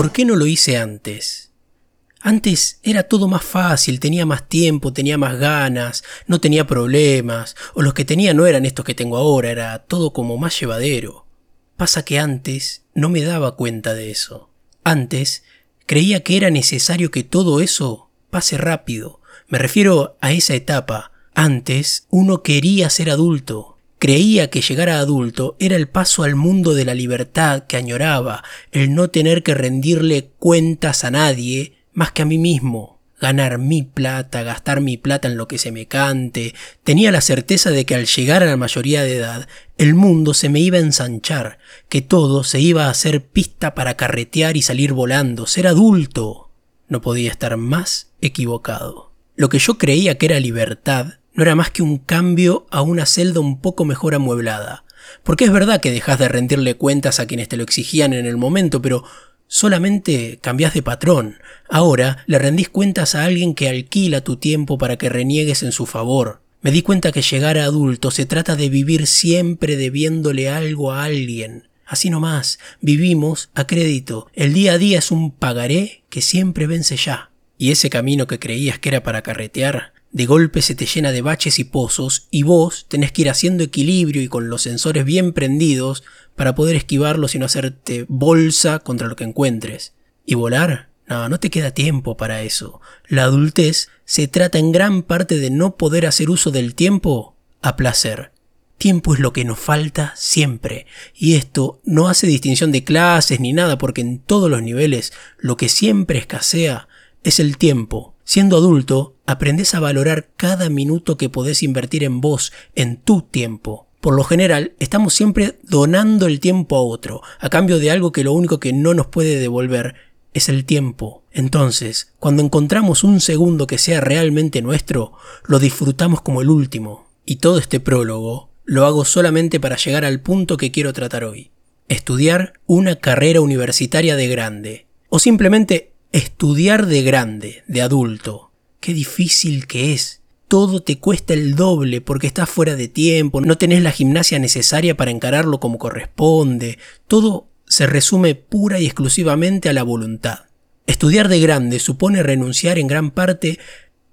¿Por qué no lo hice antes? Antes era todo más fácil, tenía más tiempo, tenía más ganas, no tenía problemas, o los que tenía no eran estos que tengo ahora, era todo como más llevadero. Pasa que antes no me daba cuenta de eso. Antes creía que era necesario que todo eso pase rápido. Me refiero a esa etapa. Antes uno quería ser adulto, Creía que llegar a adulto era el paso al mundo de la libertad que añoraba, el no tener que rendirle cuentas a nadie más que a mí mismo, ganar mi plata, gastar mi plata en lo que se me cante. Tenía la certeza de que al llegar a la mayoría de edad, el mundo se me iba a ensanchar, que todo se iba a hacer pista para carretear y salir volando, ser adulto. No podía estar más equivocado. Lo que yo creía que era libertad no era más que un cambio a una celda un poco mejor amueblada. Porque es verdad que dejas de rendirle cuentas a quienes te lo exigían en el momento, pero solamente cambias de patrón. Ahora le rendís cuentas a alguien que alquila tu tiempo para que reniegues en su favor. Me di cuenta que llegar a adulto se trata de vivir siempre debiéndole algo a alguien. Así nomás, vivimos a crédito. El día a día es un pagaré que siempre vence ya. Y ese camino que creías que era para carretear, de golpe se te llena de baches y pozos y vos tenés que ir haciendo equilibrio y con los sensores bien prendidos para poder esquivarlos y no hacerte bolsa contra lo que encuentres. ¿Y volar? No, no te queda tiempo para eso. La adultez se trata en gran parte de no poder hacer uso del tiempo a placer. Tiempo es lo que nos falta siempre, y esto no hace distinción de clases ni nada, porque en todos los niveles lo que siempre escasea es el tiempo. Siendo adulto, aprendes a valorar cada minuto que podés invertir en vos, en tu tiempo. Por lo general, estamos siempre donando el tiempo a otro, a cambio de algo que lo único que no nos puede devolver es el tiempo. Entonces, cuando encontramos un segundo que sea realmente nuestro, lo disfrutamos como el último. Y todo este prólogo lo hago solamente para llegar al punto que quiero tratar hoy. Estudiar una carrera universitaria de grande. O simplemente Estudiar de grande, de adulto, qué difícil que es. Todo te cuesta el doble porque estás fuera de tiempo, no tenés la gimnasia necesaria para encararlo como corresponde. Todo se resume pura y exclusivamente a la voluntad. Estudiar de grande supone renunciar en gran parte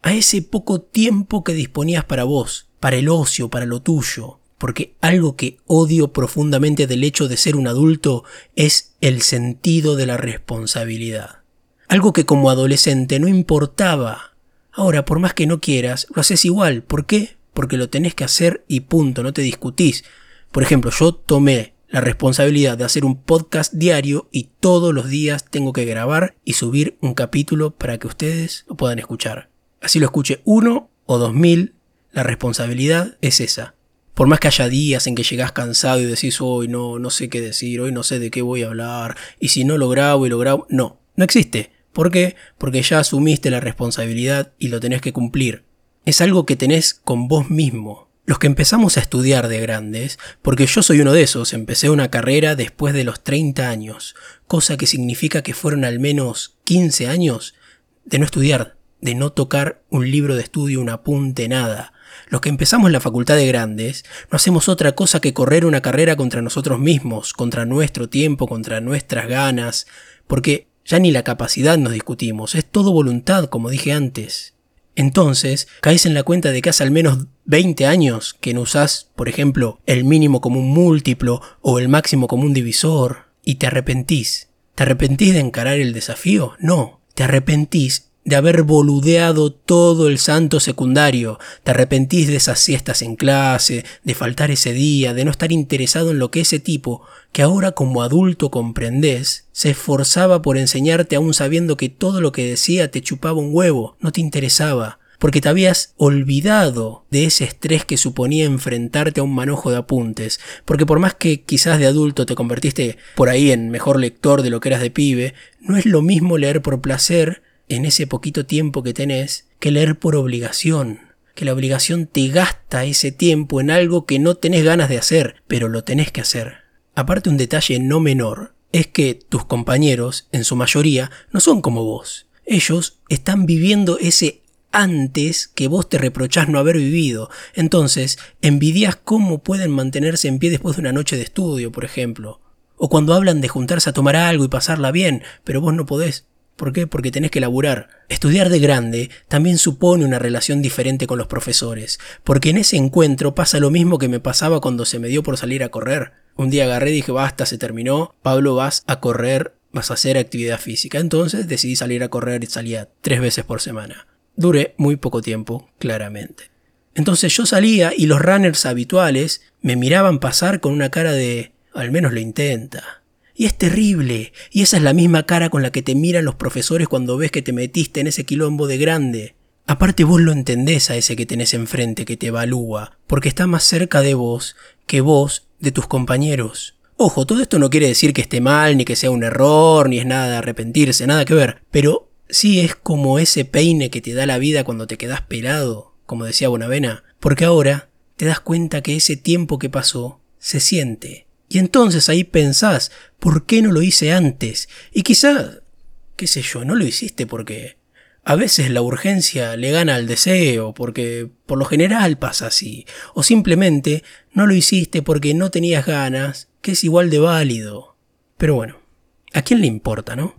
a ese poco tiempo que disponías para vos, para el ocio, para lo tuyo, porque algo que odio profundamente del hecho de ser un adulto es el sentido de la responsabilidad. Algo que como adolescente no importaba. Ahora, por más que no quieras, lo haces igual. ¿Por qué? Porque lo tenés que hacer y punto, no te discutís. Por ejemplo, yo tomé la responsabilidad de hacer un podcast diario y todos los días tengo que grabar y subir un capítulo para que ustedes lo puedan escuchar. Así lo escuche uno o dos mil, la responsabilidad es esa. Por más que haya días en que llegás cansado y decís hoy no, no sé qué decir, hoy no sé de qué voy a hablar, y si no lo grabo y lo grabo, no, no existe. ¿Por qué? Porque ya asumiste la responsabilidad y lo tenés que cumplir. Es algo que tenés con vos mismo. Los que empezamos a estudiar de grandes, porque yo soy uno de esos, empecé una carrera después de los 30 años, cosa que significa que fueron al menos 15 años de no estudiar, de no tocar un libro de estudio, un apunte, nada. Los que empezamos la facultad de grandes no hacemos otra cosa que correr una carrera contra nosotros mismos, contra nuestro tiempo, contra nuestras ganas, porque ya ni la capacidad nos discutimos, es todo voluntad, como dije antes. Entonces, caes en la cuenta de que hace al menos 20 años que no usás, por ejemplo, el mínimo como un múltiplo o el máximo como un divisor, y te arrepentís. ¿Te arrepentís de encarar el desafío? No, te arrepentís de haber boludeado todo el santo secundario, te arrepentís de esas siestas en clase, de faltar ese día, de no estar interesado en lo que ese tipo, que ahora como adulto comprendés, se esforzaba por enseñarte aún sabiendo que todo lo que decía te chupaba un huevo, no te interesaba, porque te habías olvidado de ese estrés que suponía enfrentarte a un manojo de apuntes, porque por más que quizás de adulto te convertiste por ahí en mejor lector de lo que eras de pibe, no es lo mismo leer por placer en ese poquito tiempo que tenés que leer por obligación, que la obligación te gasta ese tiempo en algo que no tenés ganas de hacer, pero lo tenés que hacer. Aparte un detalle no menor es que tus compañeros, en su mayoría, no son como vos. Ellos están viviendo ese antes que vos te reprochás no haber vivido. Entonces, envidias cómo pueden mantenerse en pie después de una noche de estudio, por ejemplo, O cuando hablan de juntarse a tomar algo y pasarla bien, pero vos no podés. ¿Por qué? Porque tenés que laburar. Estudiar de grande también supone una relación diferente con los profesores, porque en ese encuentro pasa lo mismo que me pasaba cuando se me dio por salir a correr. Un día agarré y dije, basta, se terminó, Pablo vas a correr, vas a hacer actividad física. Entonces decidí salir a correr y salía tres veces por semana. Duré muy poco tiempo, claramente. Entonces yo salía y los runners habituales me miraban pasar con una cara de al menos lo intenta. Y es terrible, y esa es la misma cara con la que te miran los profesores cuando ves que te metiste en ese quilombo de grande. Aparte vos lo entendés a ese que tenés enfrente que te evalúa, porque está más cerca de vos que vos de tus compañeros. Ojo, todo esto no quiere decir que esté mal, ni que sea un error, ni es nada de arrepentirse, nada que ver, pero sí es como ese peine que te da la vida cuando te quedás pelado, como decía Bonavena, porque ahora te das cuenta que ese tiempo que pasó se siente, y entonces ahí pensás, ¿por qué no lo hice antes? Y quizá, qué sé yo, no lo hiciste porque a veces la urgencia le gana al deseo, porque por lo general pasa así, o simplemente no lo hiciste porque no tenías ganas, que es igual de válido. Pero bueno, ¿a quién le importa, no?